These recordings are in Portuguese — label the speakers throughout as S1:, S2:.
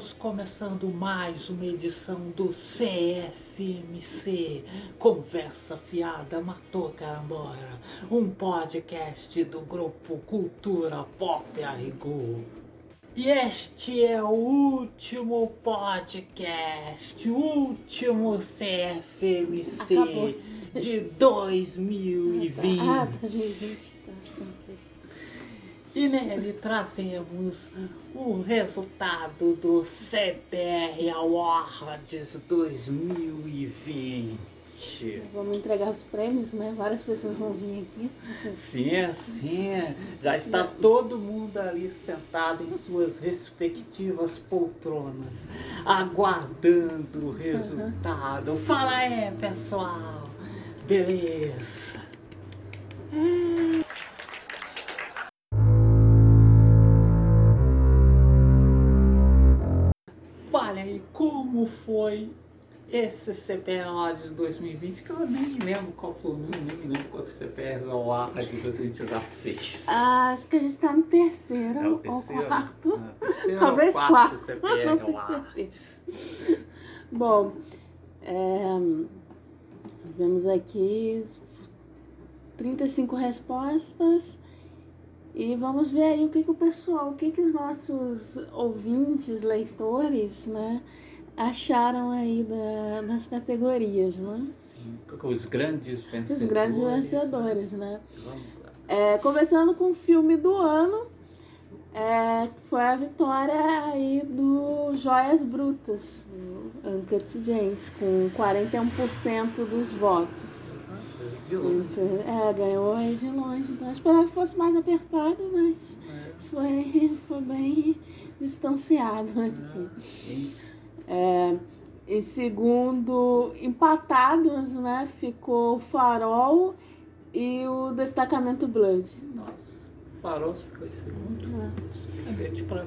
S1: Estamos começando mais uma edição do CFMC Conversa Fiada Matou Carambora, um podcast do grupo Cultura Pop Arrigo. E este é o último podcast, o último CFMC
S2: Acabou.
S1: de 2020.
S2: Ah, 2020, tá. ok.
S1: E nele trazemos o resultado do CBR Awards 2020.
S2: Vamos entregar os prêmios, né? Várias pessoas vão vir aqui.
S1: Sim, sim, já está todo mundo ali sentado em suas respectivas poltronas, aguardando o resultado. Fala aí, pessoal. Beleza. Fale foi esse CPR de 2020? Que eu nem lembro qual foi o número, nem lembro quantos CPRs ou ARDs a gente já fez.
S2: Ah, acho que a gente tá no terceiro
S1: É
S2: ou
S1: terceiro?
S2: quarto.
S1: Ah, terceiro ou
S2: Talvez quarto,
S1: CPR
S2: não tenho certeza. Bom, é, vemos aqui 35 respostas e vamos ver aí o que, que o pessoal, o que, que os nossos ouvintes, leitores, né, acharam aí da- das categorias, né?
S1: Sim, Os grandes vencedores.
S2: Os grandes vencedores, né? É, começando com o filme do ano, é, foi a vitória aí do Joias Brutas, o Uncut James, com 41% dos votos.
S1: Ah.
S2: Então, é, ganhou aí de longe. Então, eu esperava que fosse mais apertado, mas
S1: É,
S2: foi, foi bem distanciado aqui. É, em segundo, empatados, né? Ficou o Farol e o Destacamento Blood.
S1: Nossa, parou, ficou em segundo.
S2: É.
S1: É, tipo,
S2: É.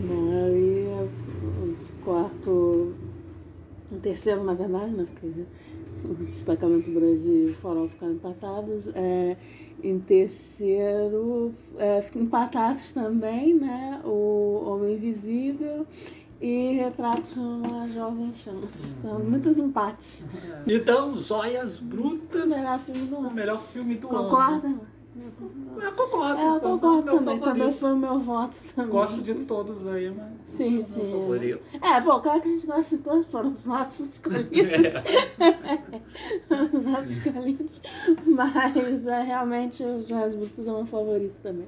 S2: Bom, aí é o quarto. O terceiro, na verdade, né? Porque o destacamento Brand e o Farol ficaram empatados. É, em terceiro, é, empatados também, né? O Homem Invisível e Retratos de uma Jovem Chance. Então, muitos empates.
S1: Então, Joias Brutas,
S2: Melhor filme do
S1: o
S2: ano.
S1: melhor filme do ano.
S2: Concorda?
S1: Eu concordo.
S2: É, eu concordo
S1: meu
S2: também. Também foi o meu voto também.
S1: Gosto de todos aí, mas.
S2: Sim, sim.
S1: favorito.
S2: É, bom, claro que a gente gosta de todos, foram os nossos escolhidos. os nossos escolhidos. Mas é, realmente o Joias Brutas é o meu favorito também.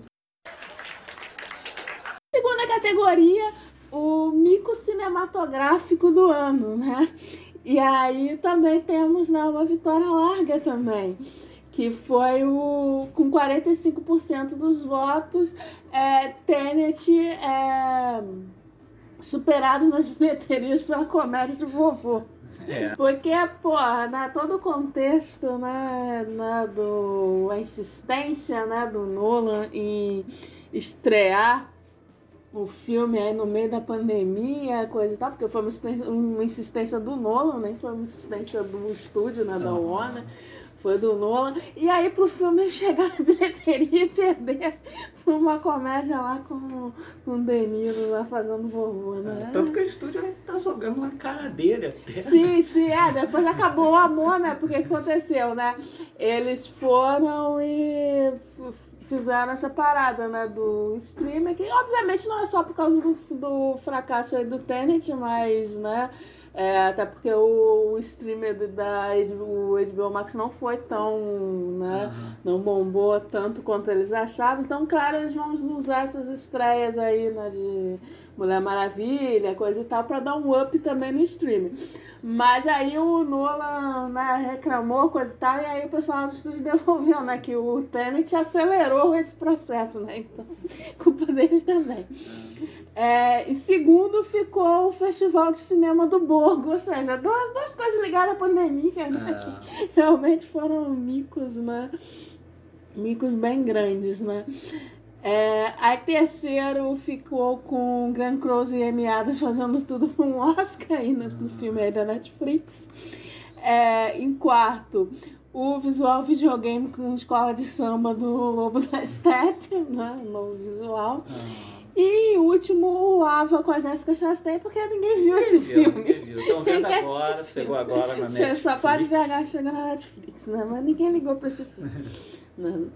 S2: Segunda categoria, o mico cinematográfico do ano, né? E aí também temos né, uma vitória larga também. Que foi o com 45% dos votos, é, Tenet é, superado nas bilheterias pela comédia de vovô.
S1: É.
S2: Porque, pô, né, todo o contexto, né, né, do, a insistência, né, do Nolan em estrear o filme aí no meio da pandemia, coisa e tal, porque foi uma insistência, uma insistência do Nolan, nem foi uma insistência do estúdio, né, da. Warner, foi do Nolan. E aí pro filme chegar na bilheteria e perder por uma comédia lá com, com o De Niro lá fazendo vovô, né?
S1: Tanto que o estúdio tá jogando na cara dele até.
S2: Sim, sim, é. Depois acabou o amor, né? Porque o que aconteceu, né? Eles foram e fizeram essa parada, né? Do streamer, que obviamente não é só por causa do, do fracasso aí do Tenet, mas, né? É, até porque o, o streamer da HBO, HBO Max não foi tão, né?
S1: Aham.
S2: não bombou tanto quanto eles achavam. Então, claro, eles vão usar essas estreias aí né, de Mulher Maravilha, coisa e tal, para dar um up também no streaming. Mas aí o Nolan né, reclamou, coisa e tal, e aí o pessoal do estúdio devolveu, né? Que o Tenet acelerou esse processo, né? Então, culpa dele também. É, e segundo ficou o Festival de Cinema do Borgo, ou seja, duas, duas coisas ligadas à pandemia, né?
S1: É.
S2: Que realmente foram micos, né? Micos bem grandes, né? É, aí terceiro ficou com Glenn Close e Amy Adams fazendo tudo com um Oscar aí no, no filme aí da Netflix. É, em quarto, o visual videogame com escola de samba do Lobo da Steppe, né? O novo visual.
S1: Ah.
S2: E último, o Ava com a Jessica Chastain, porque ninguém viu esse
S1: Ninguém viu,
S2: filme.
S1: ninguém viu. Estão vendo agora, chegou agora na
S2: Você
S1: Netflix.
S2: só pode VH chega na Netflix, né? Mas ninguém ligou pra esse filme. Né?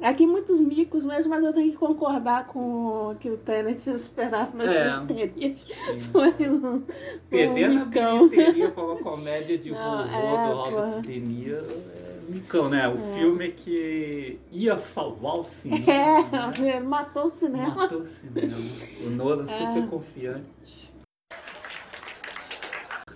S2: Aqui muitos micos mesmo, mas eu tenho que concordar com o que o Tenet esperava nas
S1: É.
S2: bilheterias.
S1: Sim.
S2: Foi um, um
S1: Perdendo a
S2: micão.
S1: bilheteria com a comédia de
S2: Não,
S1: vovô
S2: é,
S1: do Robert. De Niro. É micão, né? O filme que ia salvar o cinema.
S2: É,
S1: né?
S2: matou o cinema.
S1: Matou o cinema. O Nolan
S2: É.
S1: super confiante.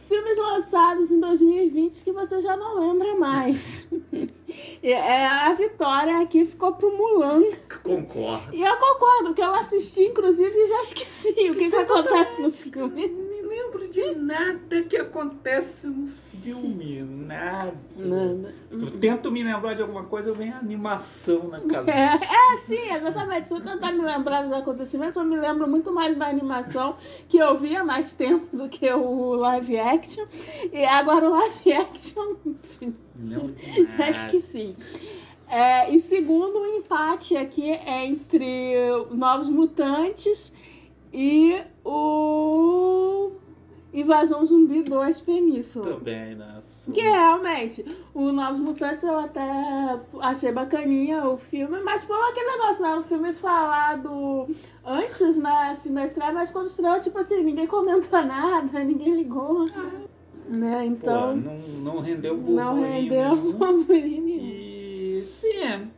S2: Filmes lançados em 2020 que você já não lembra mais. É, a vitória aqui ficou pro Mulan.
S1: Concordo.
S2: E eu concordo, porque eu assisti, inclusive, e já esqueci o que, que acontece no filme.
S1: Não me lembro de nada que acontece no filme. Nada.
S2: Nada.
S1: Eu tento me lembrar de alguma coisa, vem animação na cabeça.
S2: É, é, sim, exatamente. Se eu tentar me lembrar dos acontecimentos, eu me lembro muito mais da animação, que eu vi há mais tempo do que o live action. E agora o live action,
S1: Não
S2: já
S1: nada.
S2: esqueci. É, e segundo, o empate aqui é entre Novos Mutantes e o Invasão Zumbi 2 Península.
S1: Também, né?
S2: Que realmente, o Novos Mutantes eu até achei bacaninha o filme, mas foi aquele negócio, né? O filme falado antes, né, assim, da estreia, mas quando estreou, tipo assim, ninguém comenta nada, ninguém ligou. Né?
S1: Pô,
S2: Então,
S1: não, não rendeu
S2: não
S1: burburinho
S2: rendeu
S1: nenhum.
S2: burburinho nenhum.
S1: E sim,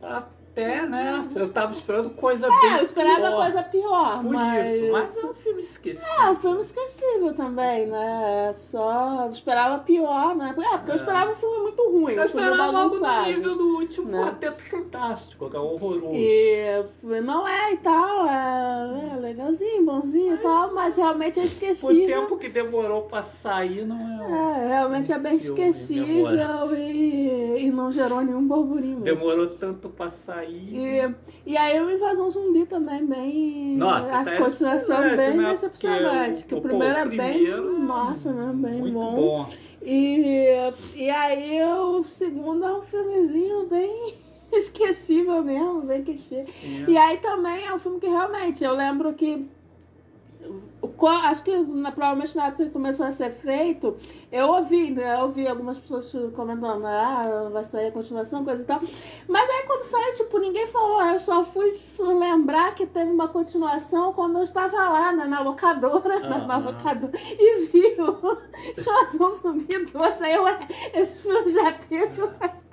S1: até, né? Eu tava esperando coisa bem
S2: É, eu esperava
S1: pior
S2: coisa pior,
S1: por
S2: mas...
S1: isso. Mas é um filme esquecido.
S2: É, um filme esquecível também, né? Só esperava pior, né? É, porque eu
S1: É.
S2: esperava um filme muito ruim,
S1: Eu
S2: um filme
S1: esperava algo
S2: bagunçado.
S1: nível do último
S2: né?
S1: Quarteto Fantástico, que é horroroso.
S2: E não é e tal, é, é legalzinho, bonzinho e tal, mas realmente é esquecível.
S1: tempo que demorou pra sair, não é.
S2: É, realmente é bem esquecível e, e não gerou nenhum burburinho mesmo.
S1: Demorou tanto pra sair.
S2: E, e aí o Invasão Zumbi também bem.
S1: Nossa,
S2: as
S1: é
S2: continuações
S1: decepcionante,
S2: bem
S1: né?
S2: decepcionantes. Que o
S1: pô,
S2: primeiro é bem. Nossa, né? Bem
S1: muito
S2: bom.
S1: bom.
S2: E, e aí o segundo é um filmezinho bem esquecível mesmo, bem clichê. E aí também é um filme que realmente, eu lembro que. Acho que na- provavelmente na época que começou a ser feito, eu ouvi, né? Eu ouvi algumas pessoas comentando, ah, vai sair a continuação, coisa e tal. Mas aí quando saiu, tipo, ninguém falou, eu só fui lembrar que teve uma continuação quando eu estava lá, né, na locadora, na, locadora, e vi o Invasão Zumbi 2. Aí eu, "Ué, esse filme já teve, ter.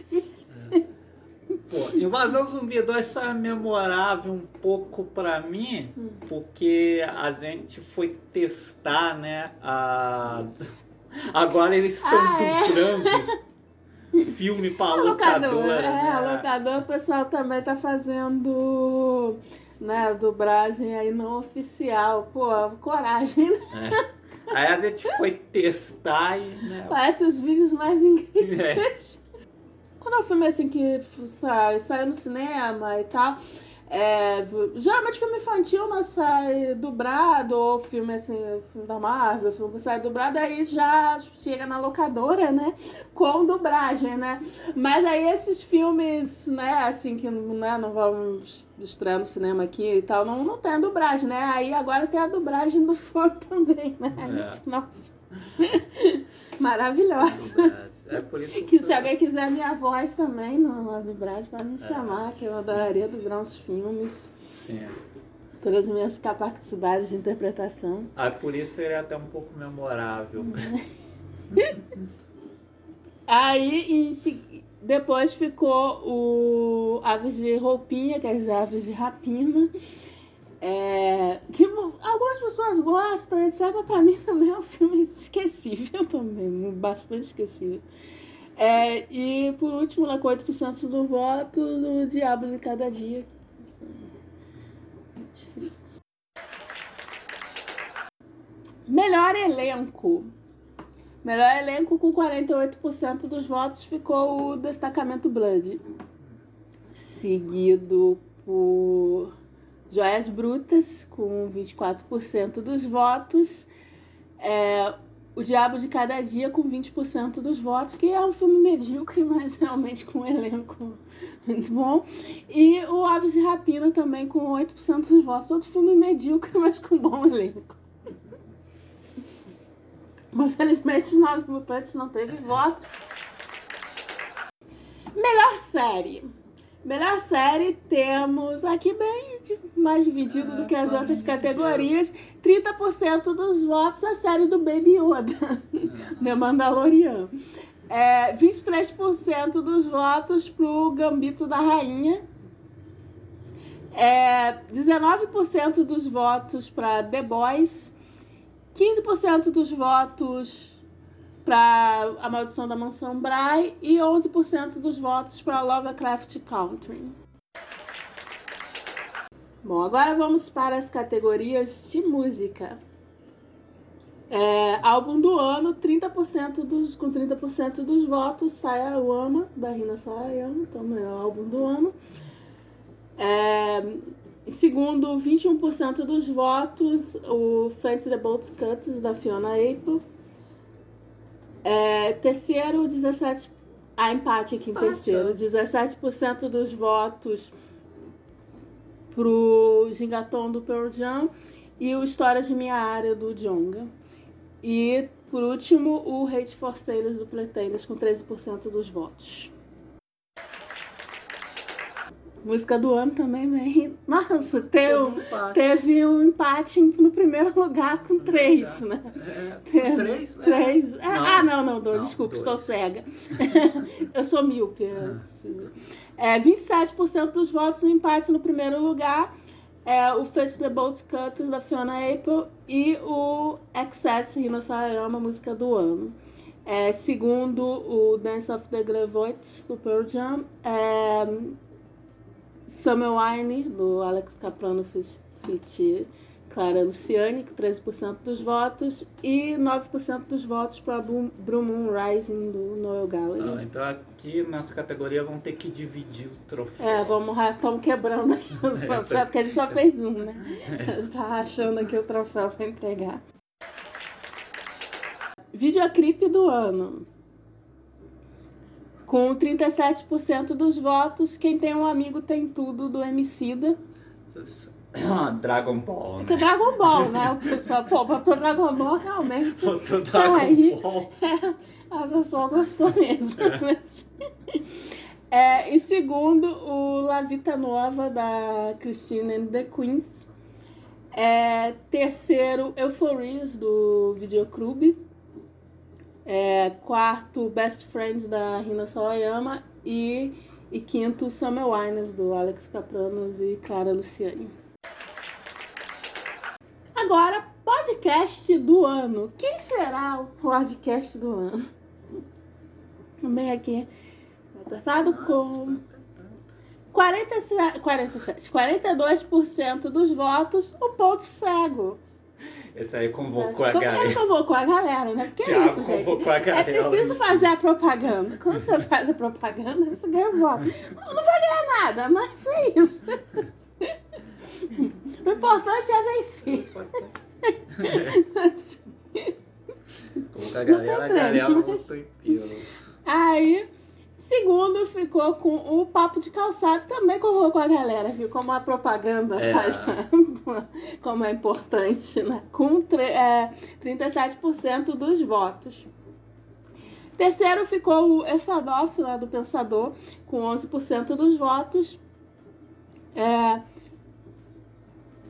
S1: Pô, Invasão Zumbi 2 só é memorável um pouco pra mim,
S2: Hum.
S1: porque a gente foi testar, né? A... Agora eles estão
S2: Ah, é?
S1: dublando filme pra locadora.
S2: locadora, é,
S1: né?
S2: a locadora, o pessoal também tá fazendo, né, dublagem aí não oficial. Pô, coragem, né?
S1: É. Aí a gente foi testar e, né?
S2: Parece os vídeos mais incríveis.
S1: É.
S2: Quando é um filme assim que sai, saiu no cinema e tal, é, geralmente filme infantil não sai dublado, ou filme assim, filme da Marvel, filme que sai dublado, aí já chega na locadora, né? Com dublagem, né? Mas aí esses filmes, né, assim, que né, não vão estrear no cinema aqui e tal, não, não tem a dublagem, né? Aí agora tem a dublagem do fã também, né?
S1: É.
S2: Nossa. Maravilhosa.
S1: É por isso
S2: Que se alguém quiser minha voz também no- na dublagem, pode me chamar, que eu adoraria dublar uns filmes.
S1: Sim.
S2: Todas as minhas capacidades de interpretação.
S1: Ah, por isso ele é até um pouco memorável.
S2: Aí, em depois ficou o Aves de Roupinha, que é as Aves de Rapina. É, que algumas pessoas gostam, etc. Mas pra mim também é um filme esquecível também, bastante esquecível. É, e por último, com 8% do voto, o Diabo de Cada Dia. Melhor elenco. Melhor elenco com 48% dos votos ficou o Destacamento Blood. Seguido por Joias Brutas, com 24% dos votos. É, o Diabo de Cada Dia, com 20% dos votos, que é um filme medíocre, mas realmente com um elenco muito bom. E o Aves de Rapina também, com 8% dos votos. Outro filme medíocre, mas com bom elenco. Mas felizmente os Novos Mutantes não teve voto. Melhor série. Melhor série temos aqui bem mais dividido do que as outras categorias. 30% dos votos a série do Baby Yoda, The Mandalorian. É, 23% dos votos pro Gambito da Rainha. É, 19% dos votos para The Boys. 15% dos votos para A Maldição da Mansão Bray e 11% dos votos para Lovecraft Country. Bom, agora vamos para as categorias de música. É, álbum do ano, 30% dos, com 30% dos votos, Sayayama, da Rina Sayayama, então melhor álbum do ano. É, Segundo 21% dos votos, o Fancy the Bolt Cuts da Fiona Apple. É, terceiro, 17. A empate aqui em terceiro. 17% dos votos pro Gingaton do Pearl Jam e o História de Minha Área do Jonga. E, por último, o Hate for Sailors do Pretenders com 13% dos votos. Música do ano também vem. Nossa, teve, um teve um empate no primeiro lugar com três, né?
S1: É, teve, três?
S2: Três. É. Não. Ah, não, não, dois, não, desculpa, dois. estou cega. eu sou míope. É, 27% dos votos no empate no primeiro lugar. É, o Fetch the Bolt Cutters da Fiona Apple e o Excess Rina Sarayama, música do ano. É, segundo o Dance of the Gravoites do Pearl Jam, é, Summer Wine, do Alex Caprano Fit Clara Luciane, com 13% dos votos, e 9% dos votos para Blue Moon Rising, do Noel Gallagher.
S1: Ah, então aqui nessa categoria vão ter que dividir o troféu.
S2: É, vamos estamos quebrando aqui o é, troféu, porque ele só fez um, né? Estava achando aqui o troféu para entregar. Videoclipe do ano. Com 37% dos votos, quem tem um amigo tem tudo do Emicida.
S1: Dragon Ball.
S2: Né? Porque Dragon Ball, né? O pessoal, pô, botou Dragon Ball realmente.
S1: Botou Dragon
S2: aí,
S1: Ball.
S2: É, a pessoa gostou mesmo. é, e segundo, o La Vita Nova, da Christine and the Queens. É, terceiro, Euphorias, do Videoclube. É, quarto, Best Friends da Rina Sawayama. E, e quinto, Summer Wines do Alex Capranos e Clara Luciani. Agora, podcast do ano. Quem será o podcast do ano? Também aqui, tratado com 47, 47, 42% dos votos, o ponto cego.
S1: Esse aí convocou a galera.
S2: Ele convocou a galera, né? Porque é isso, gente. É preciso fazer a propaganda. Quando você faz a propaganda, você ganha voto. Não vai ganhar nada, mas é isso. O importante é vencer.
S1: Convocar a galera, a galera votou em
S2: Aí. Segundo, ficou com o papo de calçado, também convocou a galera, viu? Como a propaganda é. faz, como é importante, né? Com é, 37% dos votos. Terceiro ficou o Estadoff, lá do Pensador, com 11% dos votos. É,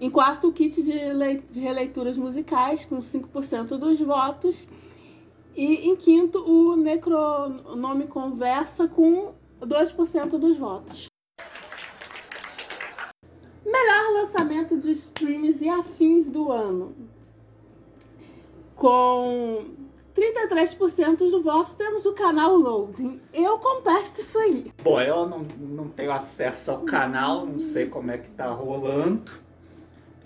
S2: em quarto, o kit de, de releituras musicais, com 5% dos votos. E em quinto, o Necronome Conversa com 2% dos votos. Melhor lançamento de streams e afins do ano. Com 33% dos votos temos o canal Loading. Eu contesto isso aí.
S1: Bom, eu não, não tenho acesso ao canal, não sei como é que tá rolando.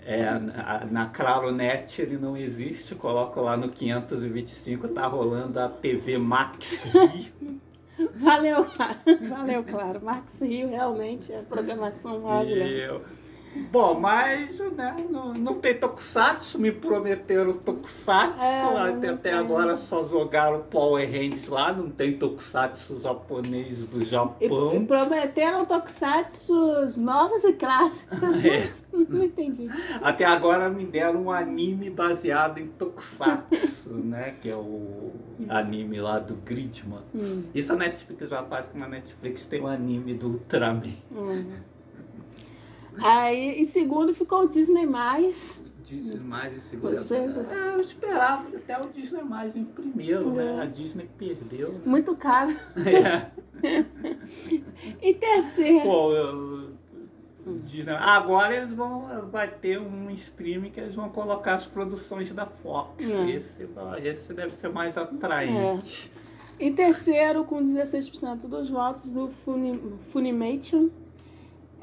S1: É, na, na Claronet ele não existe, coloco lá no 525, tá rolando a TV Max Rio.
S2: Valeu, valeu, claro. Max Rio realmente é programação maravilhosa.
S1: Bom, mas né, não, não tem Tokusatsu, me prometeram Tokusatsu,
S2: É,
S1: até, até agora só jogaram Power Rangers lá, não tem Tokusatsu japonês do
S2: E,
S1: Japão.
S2: e prometeram tokusatsu novos e clássicos.
S1: É.
S2: Não, não entendi.
S1: Até agora me deram um anime baseado em Tokusatsu, né? Que é o anime lá do Gridman.
S2: Hum,
S1: Isso a Netflix já faz que na Netflix tem um anime do Ultraman.
S2: hum. Aí, em segundo ficou o Disney+.
S1: Disney mais em segundo.
S2: Vocês-
S1: É, eu esperava até o Disney mais em primeiro, né?
S2: É.
S1: A Disney perdeu. né?
S2: Muito caro.
S1: É.
S2: E terceiro.
S1: Pô, eu- Disney. Agora eles vão. Vai ter um stream que eles vão colocar as produções da Fox.
S2: É.
S1: Esse, esse deve ser mais atraente.
S2: Em terceiro, com 16% dos votos, o Funi- Funimation.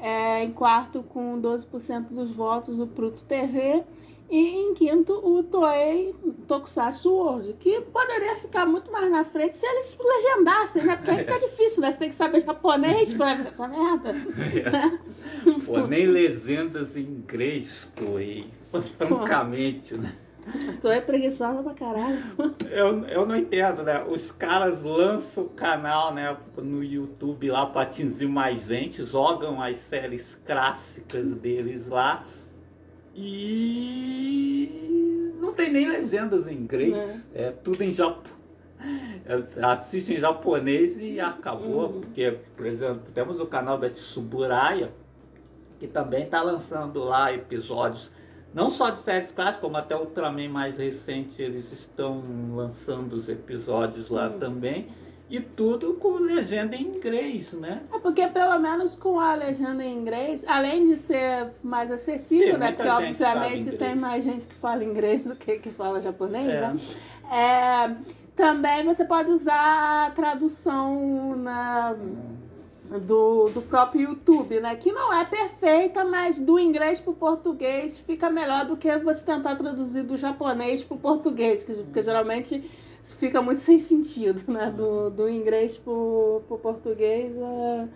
S2: É, em quarto, com 12% dos votos, o Pluto TV. E em quinto, o Toei Tokusatsu World, que poderia ficar muito mais na frente se eles legendassem, né? Porque aí fica difícil, né? Você tem que saber japonês pra ver essa merda.
S1: Pô, nem legendas em inglês, Toei. Francamente, né?
S2: Toei é preguiçosa pra caralho.
S1: Eu, eu não entendo, né? Os caras lançam o canal né, no YouTube lá para atingir mais gente, jogam as séries clássicas deles lá e não tem nem legendas em inglês, é, tudo em japonês. Assiste em japonês e acabou,
S2: Uhum.
S1: porque, por exemplo, temos o canal da Tsuburaya, que também está lançando lá episódios não só de séries clássicas, como até Ultraman mais recente, eles estão lançando os episódios lá
S2: Hum.
S1: também. E tudo com legenda em inglês, né?
S2: É porque pelo menos com a legenda em inglês, além de ser mais acessível,
S1: Sim,
S2: né? Porque obviamente tem mais gente que fala inglês do que que fala japonês,
S1: É.
S2: né? É, também você pode usar a tradução na, do, do próprio YouTube, né? Que não é perfeita, mas do inglês pro português fica melhor do que você tentar traduzir do japonês pro português, que- porque geralmente fica muito sem sentido, né? Do, do inglês pro, pro português é,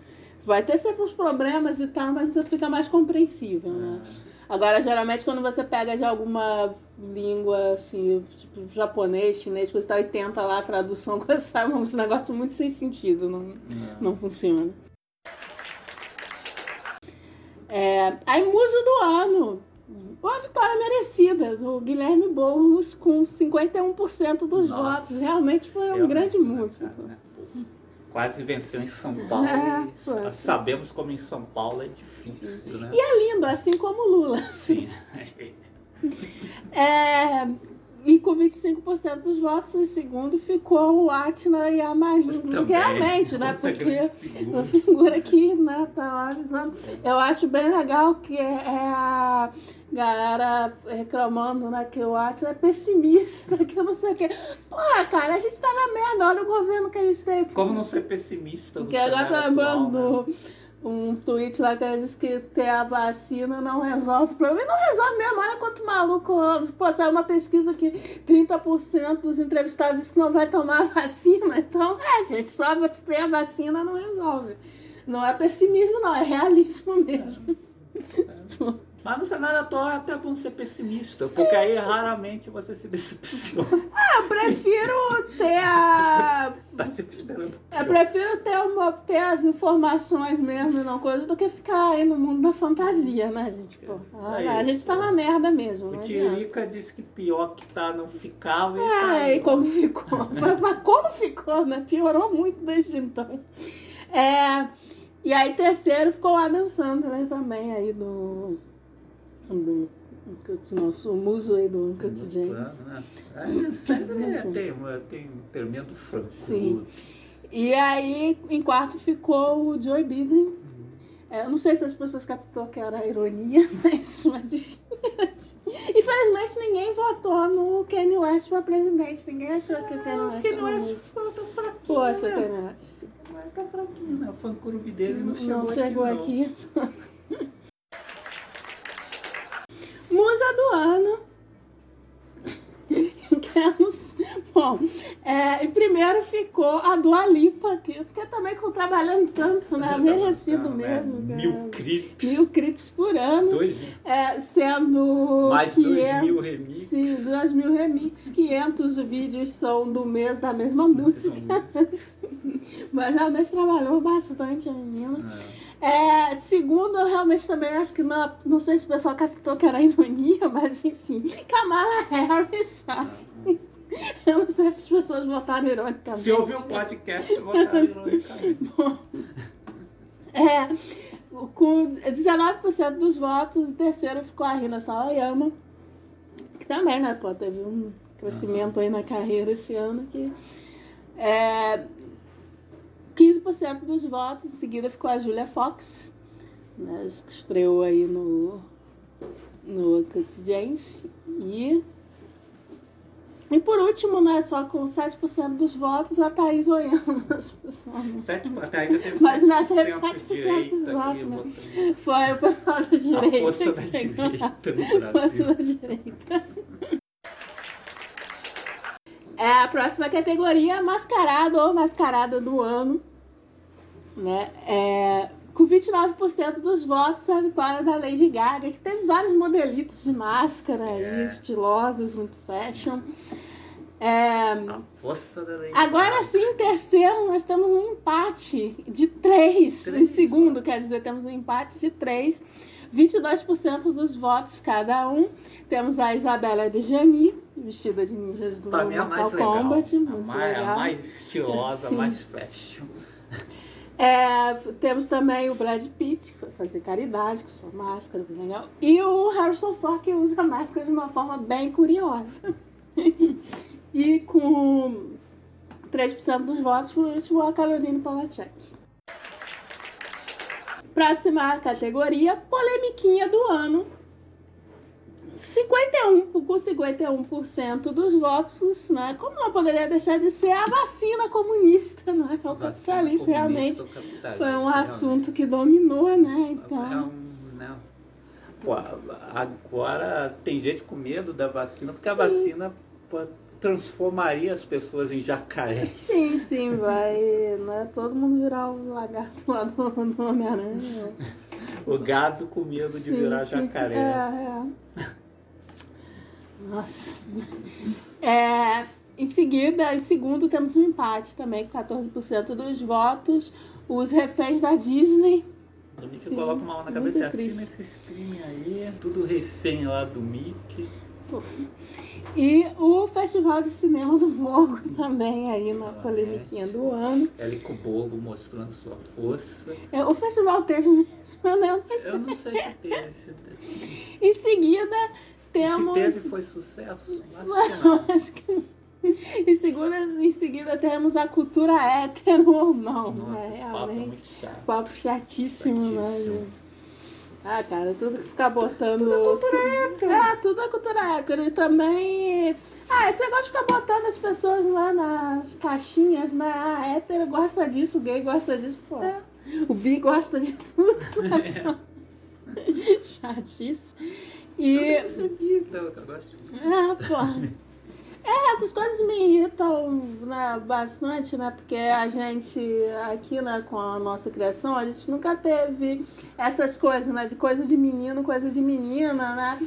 S2: vai ter sempre uns problemas e tal, mas fica mais compreensível, né? Agora, geralmente, quando você pega de alguma língua, assim, tipo japonês, chinês, coisa e tal, e tenta lá a tradução, coisa, sabe, um negócio muito sem sentido, não, não funciona. É, aí, muso do ano. Uma vitória merecida. O Guilherme Boulos com 51% dos
S1: Nossa.
S2: votos. Realmente foi um
S1: Realmente,
S2: grande
S1: né,
S2: músico.
S1: cara, né? Quase venceu em São Paulo.
S2: É,
S1: e
S2: poxa.
S1: sabemos como em São Paulo é difícil, né?
S2: É lindo, assim como Lula.
S1: Sim.
S2: É, e com 25% dos votos, em segundo ficou o Atna e a Marinho. Realmente, né? Porque uma
S1: figura.
S2: que né, tá lá avisando. Eu acho bem legal que é a galera reclamando, né? Que o Atna é pessimista, que eu não sei o quê. Porra, cara, a gente tá na merda, olha o governo que a gente tem.
S1: Como não ser pessimista do
S2: Porque agora tá lembrando
S1: né?
S2: Um tweet lá que ela diz que ter a vacina não resolve o problema. E não resolve mesmo, olha quanto maluco. Pô, saiu uma pesquisa que 30% dos entrevistados dizem que não vai tomar a vacina. Então, é, gente, só ter a vacina não resolve. Não é pessimismo, não, é realismo mesmo.
S1: Mas no cenário atual é até bom ser pessimista,
S2: Sim,
S1: porque aí
S2: sim.
S1: raramente você se decepciona.
S2: Eu prefiro ter a.
S1: tá sempre esperando.
S2: Eu prefiro ter, uma, ter as informações mesmo e não coisa do que ficar aí no mundo da fantasia, né, gente? Pô, a,
S1: Aí,
S2: a gente tá na merda mesmo.
S1: O
S2: Não.
S1: Tirica disse que pior que tá não ficava. e tá
S2: É,
S1: aí,
S2: e como ficou? mas, mas como ficou, né? Piorou muito desde então. É, e aí, terceiro, ficou o Adam Sandler também, aí do. Do Uncut- nosso muso aí do Uncut James.
S1: Né? Aí sempre é, tem, uma- tem um tremendo franco.
S2: Sim. E aí, em quarto, ficou o Joe Biden. É, eu não sei se as pessoas captou que era ironia, mas, mas enfim. Infelizmente ninguém votou no Kanye West pra presidente. Ninguém achou que o Kanye West
S1: Kanye
S2: era
S1: West tá fraquinho.
S2: Poxa,
S1: né?
S2: Kanye West.
S1: Mas tá fraquinho, né? O fã clube dele não chegou,
S2: Não chegou
S1: aqui.
S2: aqui. Musa do ano. Temos. Bom, é, em primeiro ficou a Dua Lipa, que, porque também com trabalhando tanto, né? Merecido
S1: né?
S2: mesmo. cara.
S1: Mil clipes.
S2: Mil clipes por ano.
S1: Dois,
S2: É, sendo.
S1: mais dois
S2: 500
S1: mil remixes.
S2: Sim, 2 mil remixes, 500 vídeos são do mês da mesma música. Mas realmente trabalhou bastante a menina. É, segundo, eu realmente também acho que não, não sei se o pessoal captou que era ironia, mas enfim. Kamala Harris, sabe? Eu não sei se as pessoas votaram ironicamente.
S1: Se ouvir o podcast, estar ironicamente.
S2: É, com 19% dos votos, o terceiro ficou a Rina Sawayama, que também, né, pô, teve um crescimento aí na carreira esse ano que... É, 15% dos votos, em seguida ficou a Julia Fox, né, que estreou aí no, no Cut James, e... E por último, né, só com 7% dos votos, a Thaís Oyama, as pessoas não
S1: Sete, até ainda teve
S2: Mas ainda teve
S1: 7%
S2: 7%
S1: direita
S2: dos votos, né? Foi o pessoal da
S1: A
S2: direita.
S1: força da direita no
S2: Força
S1: Brasil.
S2: da direita. É a próxima categoria, mascarado ou mascarada do ano. Né? É, com 29% dos votos, a vitória da Lady Gaga, que teve vários modelitos de máscara aí,
S1: É.
S2: estilosos, muito fashion. É,
S1: A força da lei.
S2: Agora sim, em terceiro, nós temos um empate de três. Em
S1: Três.
S2: segundo, quer dizer, temos um empate de três. 22% dos votos cada um. Temos a Isabela de Jani, vestida de ninjas do
S1: Pra mim é a
S2: Mortal
S1: mais legal.
S2: Kombat.
S1: a,
S2: Muito
S1: mais, a
S2: legal.
S1: mais estilosa,
S2: Sim.
S1: a mais fashion.
S2: É, temos também o Brad Pitt, que foi fazer caridade com sua máscara, bem legal. E o Harrison Ford, que usa a máscara de uma forma bem curiosa. e com 3% dos votos, por último, a Caroline Polachek. Próxima categoria, polemiquinha do ano. 51, com 51% dos votos, né? Como não poderia deixar de ser a vacina comunista, né? Que é o capitalismo, realmente. Foi um assunto que dominou, né?
S1: É
S2: Então.
S1: um, né? Pô, agora tem gente com medo da vacina, porque a
S2: Sim.
S1: vacina pô, transformaria as pessoas em jacarés.
S2: Sim, sim, vai. Né? Todo mundo virar o lagarto lá do, do Homem-Aranha.
S1: O gado com medo de
S2: Sim,
S1: virar
S2: sim.
S1: jacaré.
S2: É, é. Nossa. É, em seguida, em segundo, temos um empate também, com 14% dos votos. Os reféns da Disney.
S1: O Mickey
S2: Sim,
S1: coloca uma mão na cabeça e assina esse stream aí, tudo refém lá do Mickey.
S2: E o Festival de Cinema do Morro também aí na polemiquinha do ano.
S1: Érico Bogo mostrando sua força.
S2: É, O festival teve mesmo, eu não sei.
S1: Eu não sei se teve.
S2: Em seguida, temos.
S1: Se teve, foi sucesso? Acho que
S2: Não. Em, segunda, em seguida temos a cultura hétero ou não,
S1: Nossa,
S2: né?
S1: papo é
S2: Realmente.
S1: muito chato.
S2: Papo chatíssimo, né?
S1: Chatíssimo.
S2: gente? Ah, cara, tudo que ficar botando.
S1: Tudo é cultura hétero.
S2: É, tudo é cultura hétero. E também. Ah, esse negócio de ficar botando as pessoas lá nas caixinhas, né? Ah, hétero gosta disso, gay gosta disso, pô.
S1: É.
S2: O bi gosta de tudo, né? Chatice. E.
S1: Eu sabia, então, eu gosto.
S2: Ah, pô. É, essas coisas me irritam né, bastante, né? Porque a gente, aqui né, com a nossa criação, a gente nunca teve essas coisas, né? De coisa de menino, coisa de menina, né?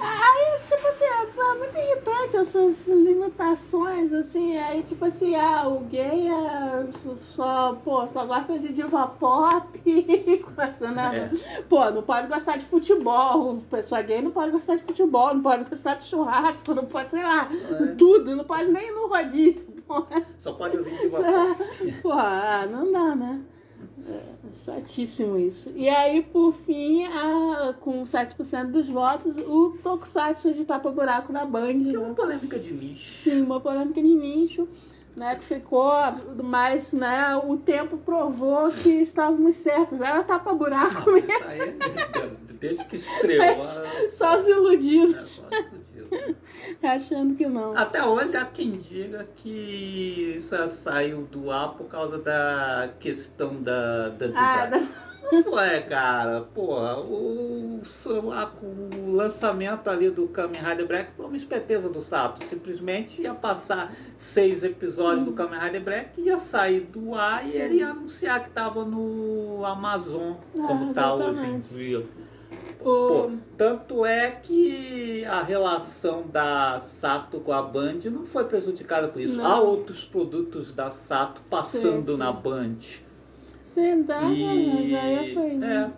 S2: Aí, tipo assim, é muito irritante essas limitações, assim. Aí, tipo assim, ah, o gay é só, pô, só gosta de diva pop e coisa, né? Pô, não pode gostar de futebol. Pessoa gay não pode gostar de futebol, não pode gostar de churrasco, não pode, sei lá,
S1: É.
S2: tudo. Não pode nem ir no rodízio, pô.
S1: Só pode ouvir de você.
S2: Pô, ah, não dá, né? É chatíssimo isso. E aí, por fim, a, com 7% dos votos, o Tokusatsu de tapa buraco na Band.
S1: Que é
S2: né?
S1: uma polêmica de nicho.
S2: Sim, uma polêmica de nicho. né, que ficou, mas né, o tempo provou que estávamos certos. Era tapa-buraco mesmo.
S1: aí, desde, que estreou.
S2: Mas Só os iludidos. achando que não.
S1: Até hoje há quem diga que isso saiu do ar por causa da questão da, da,
S2: Ah,
S1: da- Não foi, cara. Porra, o, a- o lançamento ali do Kamen Rider Black foi uma esperteza do Sato. Simplesmente ia passar seis episódios do Kamen Rider Black, ia sair do ar e ele ia anunciar que estava no Amazon,
S2: Ah,
S1: como tá hoje em dia. Pô, tanto é que a relação da Sato com a Band não foi prejudicada por isso.
S2: Não.
S1: Há outros produtos da Sato passando
S2: Sim, sim.
S1: na Band.
S2: sim, tá,
S1: E
S2: já ia sair.
S1: é,
S2: né?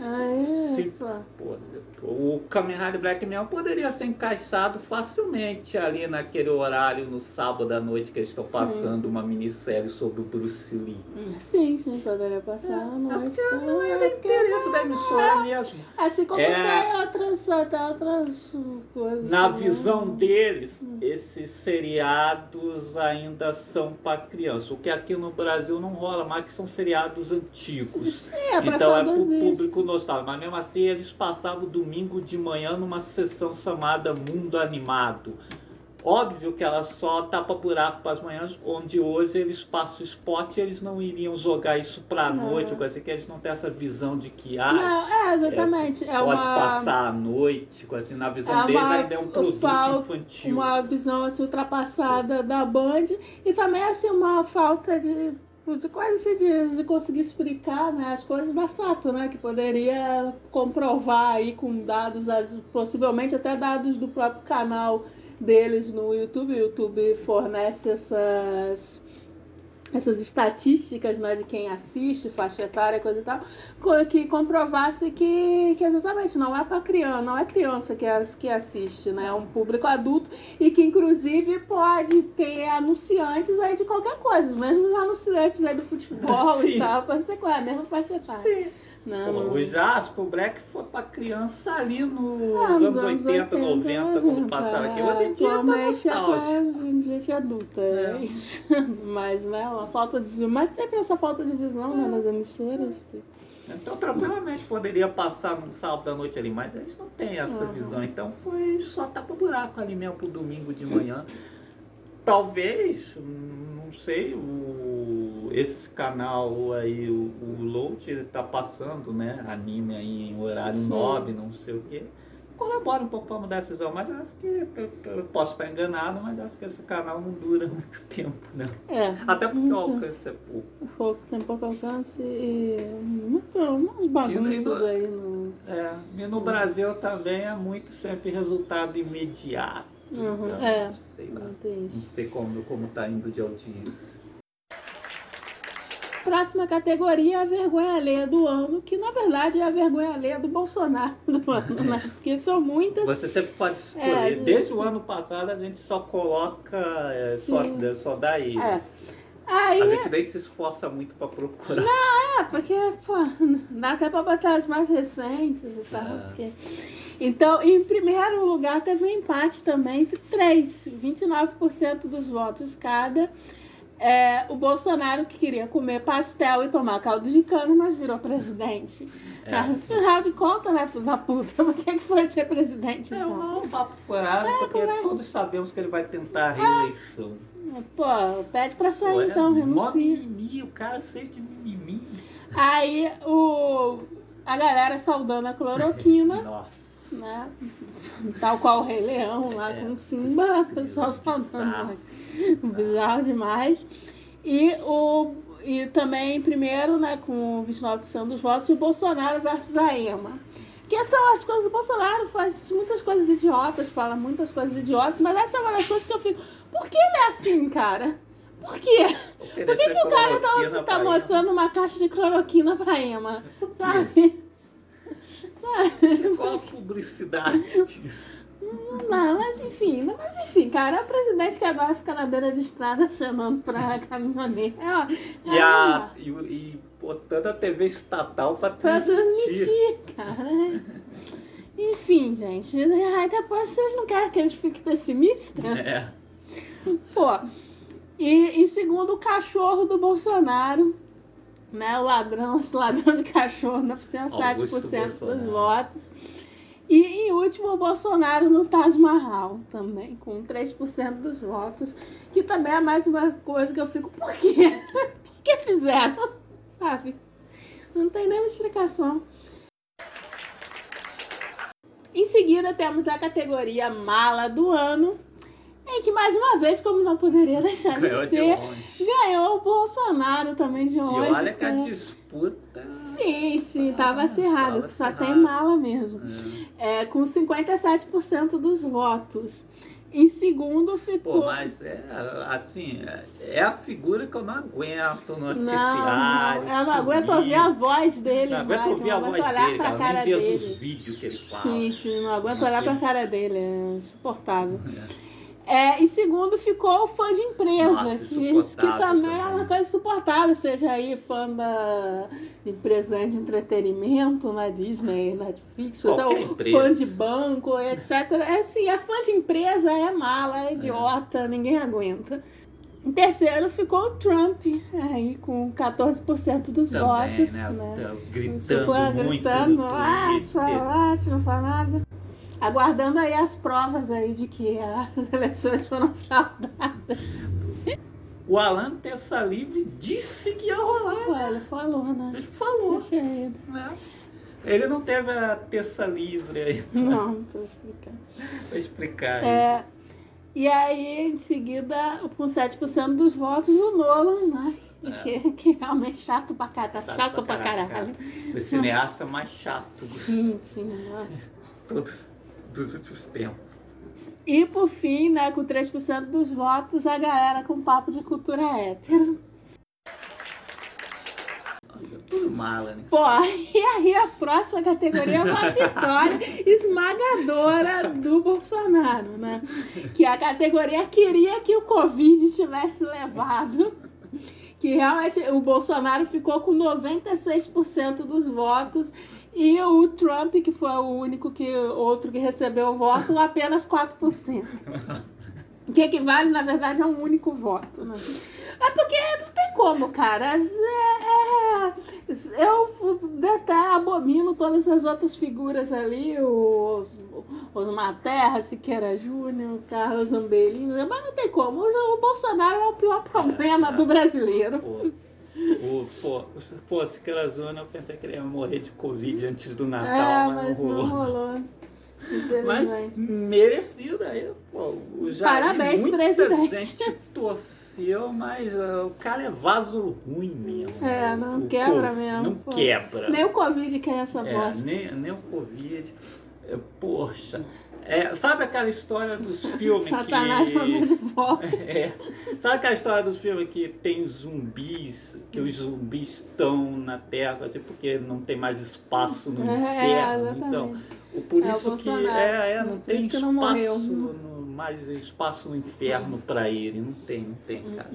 S2: Ah, é,
S1: Sim.
S2: pô.
S1: pô, o Kamen Rider Black mesmo poderia ser encaixado facilmente ali naquele horário no sábado à noite que eles estão
S2: Sim,
S1: passando
S2: sim.
S1: uma minissérie sobre o Bruce Lee.
S2: Sim, sim, poderia passar à
S1: É
S2: noite. só,
S1: não
S2: é
S1: era interesse da emissora mesmo.
S2: Assim como
S1: É.
S2: tem outras, até outras coisas.
S1: Na
S2: né?
S1: visão deles,
S2: Hum.
S1: esses seriados ainda são para criança. O que aqui no Brasil não rola mais, que são seriados antigos.
S2: Sim, é pra
S1: então é pro
S2: saudosistas.
S1: público nostálgico. Mas mesmo assim, eles passavam domingo de manhã numa sessão chamada Mundo Animado. Óbvio que ela só tapa buraco para as manhãs, onde hoje eles passam spot e eles não iriam jogar isso para a noite, coisa assim, que eles não têm essa visão de que ah,
S2: Não, é, exatamente. É,
S1: pode
S2: uma,
S1: passar a noite, coisa assim, na visão
S2: É
S1: deles
S2: uma
S1: ainda é um produto
S2: fal-
S1: infantil.
S2: uma visão assim, ultrapassada da Band e também assim, uma falta de, de coisa assim, de, conseguir explicar né, as coisas da Sato, né? Que poderia comprovar aí com dados, as, possivelmente até dados do próprio canal deles no YouTube. O YouTube fornece essas essas estatísticas né, de quem assiste, faixa etária, coisa e tal, que comprovasse que, que exatamente não é para criança, não é criança que, as, que assiste, né? É um público adulto e que inclusive pode ter anunciantes aí de qualquer coisa, mesmo os anunciantes aí do futebol
S1: Sim.
S2: e tal, pode ser qual é a mesma faixa etária.
S1: Sim.
S2: Não,
S1: Pô,
S2: não-
S1: o Jasper, o Black foi pra criança ali nos
S2: Ah, nos
S1: anos 80, 90, quando passaram aqui. Hoje em dia é
S2: Atualmente é pra
S1: nostálgico.
S2: gente adulta, é,
S1: É.
S2: isso. Mas, né, uma falta de... Mas sempre essa falta de visão, né, nas emissoras.
S1: Então, tranquilamente poderia passar num sábado à noite ali, mas eles não têm essa
S2: Uhum.
S1: visão. Então, foi só tapa buraco ali mesmo pro domingo de manhã. Talvez, não sei, o, esse canal aí, o, o Load, ele tá passando, né, anime aí em horário
S2: Sim.
S1: nobre, não sei o quê. Colabora um pouco para mudar essa visão, mas acho que, eu, eu posso estar enganado, mas acho que esse canal não dura muito tempo, né?
S2: É,
S1: Até porque o
S2: muito,
S1: alcance é pouco.
S2: pouco, tem pouco alcance e muito, umas bagunças
S1: E
S2: aí no...
S1: É, e no Brasil também é muito sempre resultado imediato.
S2: Uhum,
S1: Então,
S2: é,
S1: Sei lá.
S2: não
S1: sei como, como tá indo de audiência.
S2: Próxima categoria é a vergonha alheia do ano, que na verdade é a vergonha alheia do Bolsonaro do ano, né? Porque são muitas
S1: Você sempre pode escolher.
S2: É, gente-
S1: Desde o ano passado a gente só coloca, é, só, só dá ele.
S2: É. Aí,
S1: A gente nem se esforça muito para procurar.
S2: é, porque, pô, dá até pra botar as mais recentes e tal.
S1: É.
S2: porque- Então, em primeiro lugar, teve um empate também entre três, 29% dos votos cada. É, o Bolsonaro que queria comer pastel e tomar caldo de cana, mas virou presidente.
S1: É.
S2: Afinal de contas, né, filho da puta? Por que, que foi ser presidente?
S1: É
S2: então?
S1: um papo furado, porque
S2: mas-
S1: todos sabemos que ele vai tentar a reeleição.
S2: Pô, pede pra sair
S1: Ué,
S2: então, renuncia.
S1: mimimi, o cara cheio de mimimi.
S2: Aí o, a galera saudando a cloroquina,
S1: Nossa.
S2: né? Tal qual o Rei Leão lá
S1: É,
S2: com o Simba, o pessoal saudando. Bizarro demais. E, o, e também, primeiro, né, com 29% dos votos, o Bolsonaro versus a Ema. Que são as coisas. O Bolsonaro faz muitas coisas idiotas, fala muitas coisas idiotas, mas essa é uma das coisas que eu fico. Por que ele é assim, cara? Por quê?
S1: Por
S2: que que o cara tá, tá mostrando uma caixa de cloroquina pra Ema? Sabe?
S1: Qual a publicidade disso?
S2: Não, mas enfim, mas enfim, cara, é o presidente que agora fica na beira de estrada chamando pra caminhoneiro. É,
S1: E, a, e, e botando a TV estatal pra
S2: pra
S1: transmitir.
S2: transmitir, cara. Enfim, gente, aí depois vocês não querem que eles fiquem pessimistas?
S1: É.
S2: Pô, E em segundo, o cachorro do Bolsonaro, né? O ladrão, esse ladrão de cachorro, não precisa 7% dos votos. E em último, o Bolsonaro no Taj Mahal, também, com 3% dos votos, que também é mais uma coisa que eu fico, por quê? Por que fizeram? Sabe? Não tem nenhuma explicação. Em seguida, temos a categoria Mala do Ano, em que, mais uma vez, como não poderia deixar de
S1: Ganhou de
S2: ser,
S1: longe.
S2: ganhou o Bolsonaro também de
S1: E
S2: longe.
S1: olha que a
S2: com-
S1: disputa.
S2: Sim, sim, tava que só tem mala mesmo.
S1: É.
S2: É, com 57% dos votos. Em segundo
S1: Pô,
S2: ficou.
S1: mas é assim, é- é a figura que eu não aguento no
S2: não,
S1: noticiário.
S2: não, eu não aguento ouvir a voz dele
S1: Não aguento
S2: mais,
S1: ouvir
S2: não
S1: a
S2: aguento
S1: voz
S2: olhar
S1: dele,
S2: pra
S1: cara.
S2: cara
S1: Nem vejo os
S2: dele.
S1: vídeos que ele fala.
S2: Sim, sim, não aguento
S1: Não,
S2: olhar pra
S1: ele-
S2: cara dele, é insuportável. É, em segundo ficou o fã de empresa,
S1: Nossa,
S2: que, que também, é uma coisa insuportável, seja aí fã da empresa de entretenimento na Disney, Netflix, ou
S1: empresa.
S2: fã de banco, etc. É assim, é fã de empresa, é mala, é idiota, ninguém aguenta. Em terceiro ficou o Trump, aí com 14% dos
S1: Também,
S2: votos,
S1: né?
S2: né?
S1: Tá
S2: Isso
S1: Gritando
S2: foi
S1: muito
S2: gritando, ah, chocolate, não faz nada. Aguardando aí as provas aí de que as eleições foram fraudadas.
S1: O Alan Terça Livre disse que ia rolar.
S2: Ué, ele falou, né?
S1: Ele falou,
S2: ele.
S1: né? Ele não teve a terça livre aí
S2: Não, não tô explicando.
S1: pra explicar.
S2: É, e aí, em seguida, com 7% dos votos, o Nolan, né? Que, que é realmente chato pra caralho. Tá chato, pra caralho.
S1: O cineasta mais chato
S2: Sim, sim, nossa.
S1: todos dos últimos tempos.
S2: E por fim, né, com 3% dos votos, a galera com papo de cultura hétero.
S1: Tudo mala, né?
S2: Pô, e aí a próxima categoria é uma vitória esmagadora do Bolsonaro, né? Que a categoria queria que o Covid tivesse levado. Que realmente o Bolsonaro ficou com 96% dos votos e o Trump, que foi o único que outro que recebeu o voto, apenas 4%. O que equivale, na verdade, a um único voto, né? É porque não tem como, cara. É, é- eu até abomino todas essas outras figuras ali, os, os Materra, Siqueira Júnior, Carlos Ambelino, mas não tem como. O Bolsonaro é o pior problema do brasileiro.
S1: O, pô, pô, Siqueira Zona, eu pensei que ele ia morrer de Covid antes do Natal,
S2: É,
S1: mas,
S2: mas
S1: não
S2: não
S1: rolou.
S2: rolou.
S1: Mas merecido aí, pô. O Jair,
S2: Parabéns,
S1: muita
S2: presidente.
S1: gente torceu, mas ah, o cara é vaso ruim mesmo.
S2: É, não
S1: O
S2: quebra
S1: co-
S2: mesmo,
S1: Não
S2: pô.
S1: quebra.
S2: Nem o Covid quer essa
S1: É,
S2: bosta.
S1: nem, nem o Covid. É, Poxa, é, sabe aquela história dos filmes
S2: Satanás mandou de
S1: que.
S2: volta.
S1: É, sabe aquela história dos filmes que tem zumbis, que os zumbis estão na Terra, assim, porque não tem mais espaço no
S2: É,
S1: inferno? Então,
S2: exatamente.
S1: o- por
S2: É
S1: isso que é, é, não tem
S2: que
S1: espaço
S2: não
S1: no, mais espaço no inferno para ele. Não tem, não tem,
S2: Hum,
S1: cara.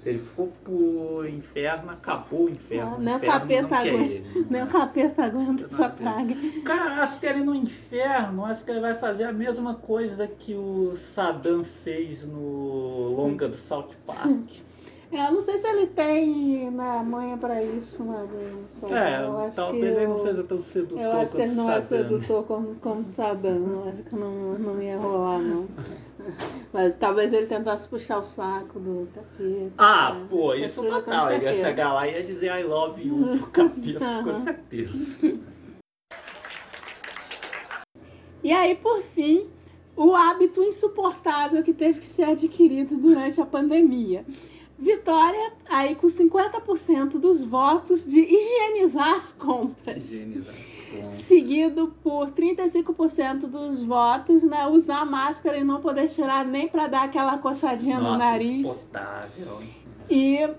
S1: Se ele for pro inferno, acabou o inferno.
S2: Ah, o
S1: inferno
S2: capeta
S1: não
S2: aguenta.
S1: ele. não
S2: Nem
S1: é.
S2: o capeta aguenta essa
S1: Não,
S2: praga.
S1: Cara, acho que ele no inferno, acho que ele vai fazer a mesma coisa que o Saddam fez no longa do South Park.
S2: É, eu não sei se ele tem né, manha pra isso, né? Saddam.
S1: É,
S2: eu acho
S1: talvez
S2: que
S1: ele não seja tão sedutor
S2: Eu acho que ele não é
S1: Saddam.
S2: sedutor como, como Saddam. Eu acho que não, não ia rolar, não. Mas talvez ele tentasse puxar o saco do capeta.
S1: Ah,
S2: né?
S1: pô, isso
S2: com
S1: total. Ele ia chegar lá e ia dizer I love you pro capeta, com certeza.
S2: E aí, por fim, o hábito insuportável que teve que ser adquirido durante a pandemia. Vitória, aí com 50% dos votos de higienizar as compras.
S1: Higienização.
S2: Seguido por 35% dos votos, né? Usar máscara e não poder tirar nem para dar aquela coçadinha no
S1: Nossa,
S2: nariz.
S1: insuportável.
S2: E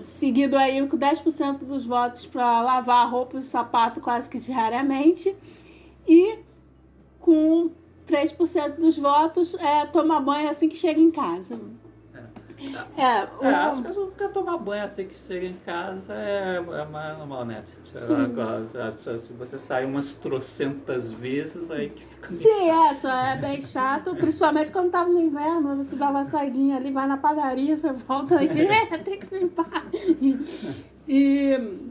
S2: seguido aí com 10% dos votos para lavar roupa e sapato quase que diariamente. E com 3% dos votos é tomar banho assim que chega em casa. É, o...
S1: É, acho que tomar banho assim que chega em casa é, é mais normal, né? Se, se você sair umas trocentas vezes, aí que fica.
S2: Sim, é, só é bem chato, principalmente quando tava no inverno, você dá uma saidinha ali, vai na padaria, você volta aí, é, tem que limpar. E,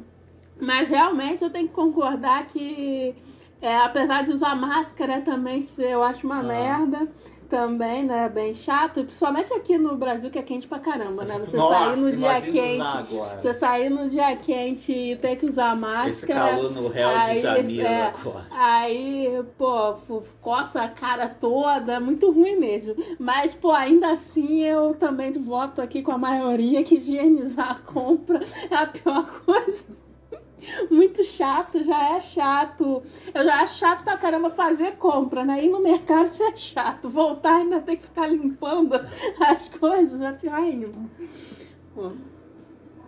S2: mas realmente eu tenho que concordar que, é, apesar de usar máscara também, eu acho uma ah. merda também, né? Bem chato, principalmente aqui no Brasil que é quente pra caramba, né? Você
S1: Nossa,
S2: sair no dia quente, você sair no dia quente e ter que usar máscara. Esse
S1: calor no réu aí, de Janeiro é,
S2: agora. Aí, pô, coça a cara toda, muito ruim mesmo. Mas, pô, ainda assim eu também voto aqui com a maioria que higienizar a compra é a pior coisa muito chato, já é chato. Eu já acho chato pra caramba fazer compra, né? Ir no mercado já é chato. Voltar ainda tem que ficar limpando as coisas, é pior ainda.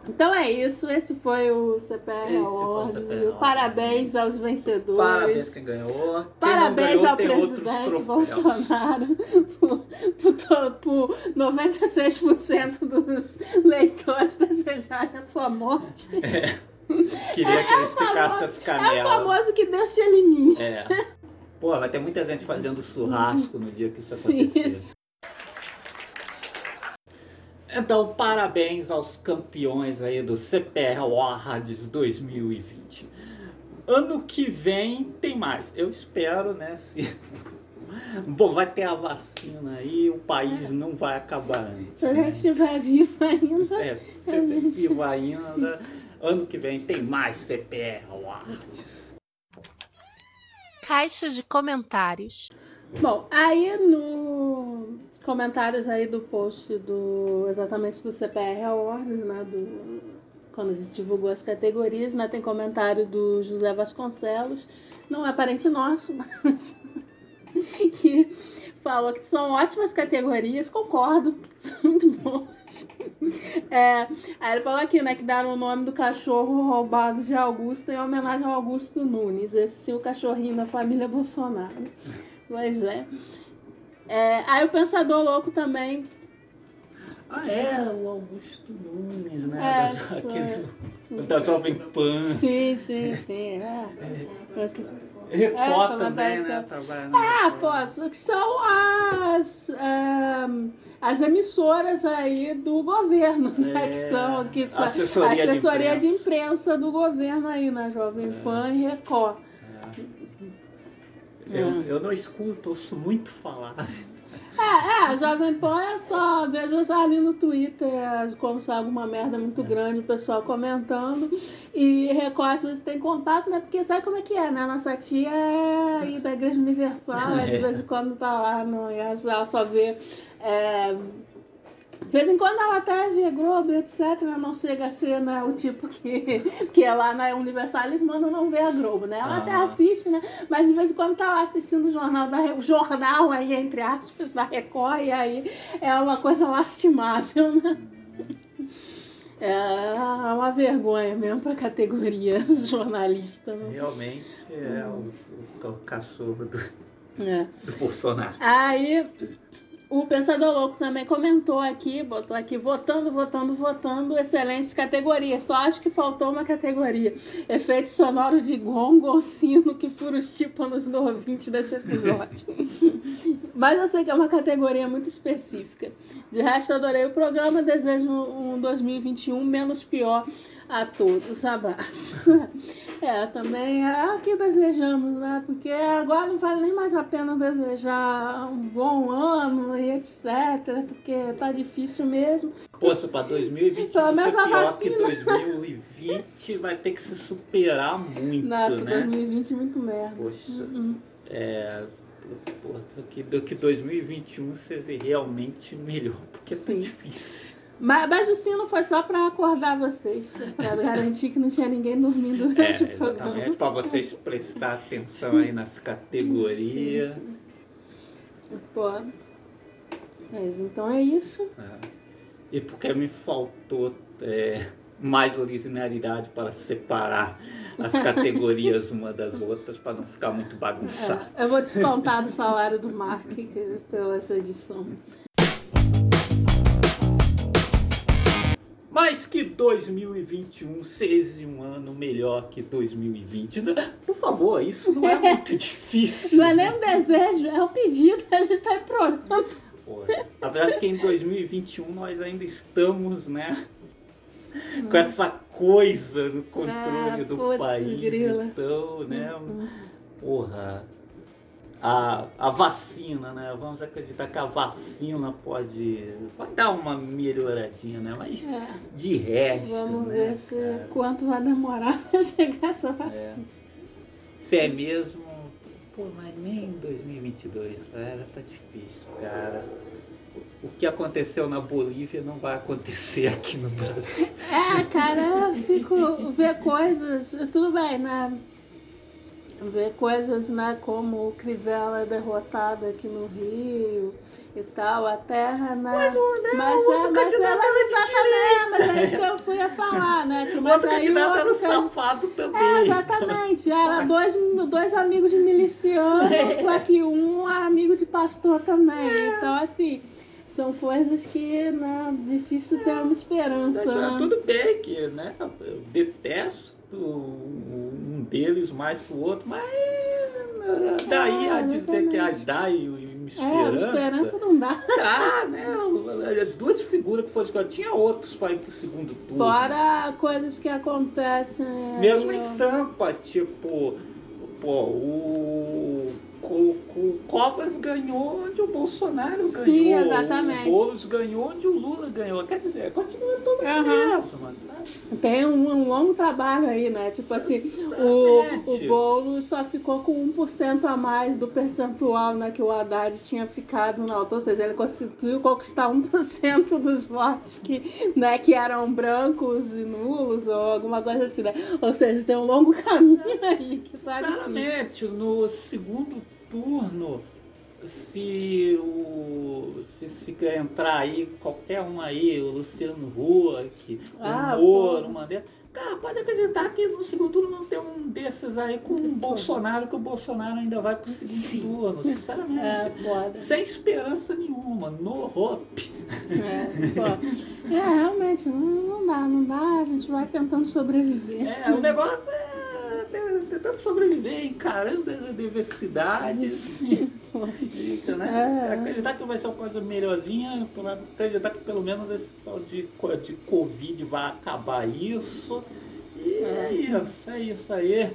S2: Então é isso, esse foi o CPR Awards. Parabéns aos vencedores.
S1: Parabéns quem ganhou. Quem
S2: Parabéns
S1: ganhou,
S2: ao presidente Bolsonaro por, por, por 96% dos leitores desejarem a sua morte.
S1: É. Queria é, que eles é ficassem as canelas.
S2: É o famoso que Deus te elimine.
S1: É. Pô, vai ter muita gente fazendo churrasco no dia que isso acontecer. Isso. Então, parabéns aos campeões aí do CPR Awards 2020. Ano que vem tem mais. Eu espero, né? Se... Bom, vai ter a vacina aí, o país não vai acabar antes.
S2: Se a gente estiver vivo ainda.
S1: É, se a gente estiver vivo ainda. Ano que vem tem mais CPR Awards.
S2: Caixa de comentários. Bom, aí nos comentários aí do post do exatamente do CPR Awards, né, do quando a gente divulgou as categorias, né, tem comentário do José Vasconcelos, não é parente nosso, mas que falou que são ótimas categorias, concordo, são muito boas. É, aí ele falou aqui, né, que deram o nome do cachorro roubado de Augusto em homenagem ao Augusto Nunes, esse sim o cachorrinho da família Bolsonaro. Pois é. é aí o Pensador Louco também
S1: ah, é, o Augusto Nunes, né? É, Aquele, da Jovem Pan.
S2: Sim, sim, sim. É. É.
S1: Record é, também, né?
S2: É, pô, que são as, um, as emissoras aí do governo, né? É, que são, que são
S1: assessoria,
S2: a assessoria
S1: de,
S2: imprensa. de, imprensa. do governo aí, na Jovem é. Pan e Record.
S1: É. Eu, eu não escuto, ouço muito falar.
S2: É, é, Jovem Pan é só, vejo já ali no Twitter, quando sai alguma merda muito grande, o pessoal comentando. E Record às vezes tem contato, né? Porque sabe como é que é, né? Nossa tia é aí da Igreja Universal, é, de vez em quando tá lá, no, ela só vê. É, de vez em quando ela até vê Globo, etc. Não chega a ser né, o tipo que, que é lá na Universal, eles mandam não ver a Globo, né? Ela ah. até assiste, né? Mas de vez em quando tá lá assistindo o jornal, da, o jornal aí, entre aspas, da Record, e aí é uma coisa lastimável, né? É uma vergonha mesmo para a categoria jornalista. Né?
S1: Realmente é o, o, o cachorro do, é. do Bolsonaro.
S2: Aí o Pensador Louco também comentou aqui, botou aqui, votando, votando, votando, excelentes categorias. Só acho que faltou uma categoria. Efeito sonoro de gongo ou sino que fura os tímpanos no ouvinte desse episódio. Mas eu sei que é uma categoria muito específica. De resto, adorei o programa. Desejo um 2021 menos pior a todos. Abraços. É, também é o que desejamos, né? Porque agora não vale nem mais a pena desejar um bom ano e etc. Porque tá difícil mesmo.
S1: Poxa, para 2020 Pelo menos a vacina. que 2020 vai ter que se superar muito,
S2: Nossa,
S1: né?
S2: 2020 é muito merda.
S1: Poxa, uh -uh. é... que, do que 2021 seja realmente melhor, porque Sim. tá difícil.
S2: Mas, mas o sino foi só para acordar vocês, para garantir que não tinha ninguém dormindo durante é, o programa.
S1: para vocês prestar atenção aí nas categorias. Sim,
S2: sim. Pô. Mas então é isso. É.
S1: E porque me faltou é, mais originalidade para separar as categorias uma das outras para não ficar muito bagunçado.
S2: É, eu vou descontar do salário do Mark pela essa edição.
S1: Mas que 2021 seja um ano melhor que 2020. Por favor, isso não é muito difícil.
S2: Não é nem um desejo, é um pedido a gente está implorando.
S1: Apesar de que em 2021 nós ainda estamos, né? Nossa. Com essa coisa no controle
S2: ah,
S1: do país.
S2: Grila.
S1: Então, né? Porra. A, a vacina, né? Vamos acreditar que a vacina pode. Vai dar uma melhoradinha, né? Mas
S2: É.
S1: de resto.
S2: Vamos
S1: né,
S2: ver se
S1: cara?
S2: quanto vai demorar para chegar essa vacina.
S1: Fé mesmo. Pô, mas nem em 2022, cara, tá difícil, cara. O que aconteceu na Bolívia não vai acontecer aqui no Brasil.
S2: É, cara, eu fico ver coisas, tudo bem, né? Ver coisas, né, como o Crivella é derrotado aqui no Rio e tal, a terra, né? Mas, mas, é, mas elas
S1: era de
S2: exatamente, mas é isso que eu fui a falar, né? Que,
S1: O
S2: mas
S1: outro
S2: aí o
S1: era o
S2: outro can-
S1: safado também.
S2: É, exatamente. Era dois, dois amigos de miliciano,
S1: É.
S2: só que um é amigo de pastor também. Então, assim, são coisas que, né, difícil ter uma esperança, né?
S1: Tudo bem que, né? Eu detesto um deles mais que o outro, mas né, daí
S2: É,
S1: a dizer que a dá e uma
S2: É,
S1: esperança.
S2: esperança não dá.
S1: Tá, né? As duas figuras que foram escolhidas, tinha outros para ir pro segundo turno.
S2: Fora coisas que acontecem.
S1: Mesmo
S2: aí,
S1: em. Sampa, tipo, pô, o, o, o Covas ganhou onde o Bolsonaro ganhou.
S2: Sim, exatamente.
S1: O Boulos ganhou onde o Lula ganhou. Quer dizer, continua tudo a
S2: Aham.
S1: mesma, sabe?
S2: Tem um, um longo trabalho aí, né? Tipo assim, o,
S1: Exatamente.
S2: o bolo só ficou com 1% a mais do percentual né, que o Haddad tinha ficado na alta. Ou seja, ele conseguiu conquistar 1% dos votos que, né, que eram brancos e nulos ou alguma coisa assim, né? Ou seja, tem um longo caminho aí que tá difícil.
S1: Sinceramente, no segundo turno, se o se, se entrar aí, qualquer um aí, o Luciano Huck,
S2: Ah,
S1: o Moro, o Mandetta, cara, pode acreditar que no segundo turno não tem um desses aí com o Bolsonaro, que o Bolsonaro ainda vai pro segundo
S2: Sim.
S1: turno, sinceramente.
S2: É.
S1: Sem esperança nenhuma, no hope.
S2: É, é, realmente, não, não dá, não dá, a gente vai tentando sobreviver.
S1: É, o negócio é tentando sobreviver, encarando as adversidades. Fica, né?
S2: É.
S1: Acreditar que vai ser uma coisa melhorzinha, acreditar que pelo menos esse tal de, de Covid vai acabar isso. E é isso, é isso aí.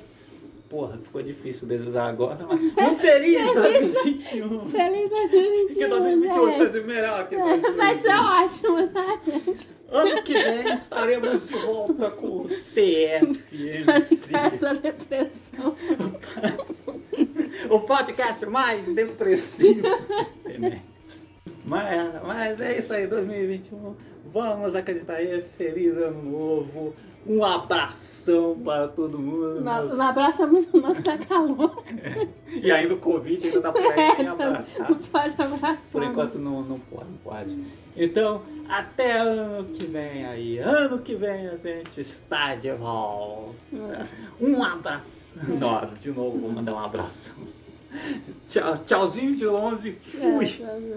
S1: Porra, ficou difícil desejar agora, mas um feliz 2021.
S2: Feliz 2021.
S1: Que 2021 seja melhor que
S2: Vai ser
S1: 2020.
S2: ótimo, tá, gente?
S1: Ano que vem estaremos de volta com o CFMC.
S2: Essa depressão.
S1: o podcast mais depressivo da internet. Mas, mas é isso aí, 2021. Vamos acreditar aí. Feliz ano novo. Um abração para todo mundo.
S2: Não,
S1: meus-
S2: não abraça muito, não, que tá calor.
S1: E ainda o Covid ainda dá pra ir abraçar.
S2: Não pode abraçar.
S1: Por enquanto não, não pode, não pode. Então, até ano que vem aí. Ano que vem a gente está de volta.
S2: não.
S1: Um abraço. Não, de novo vou mandar um abraço. Tchau, tchauzinho de longe. Fui.
S2: É, tchauzinho.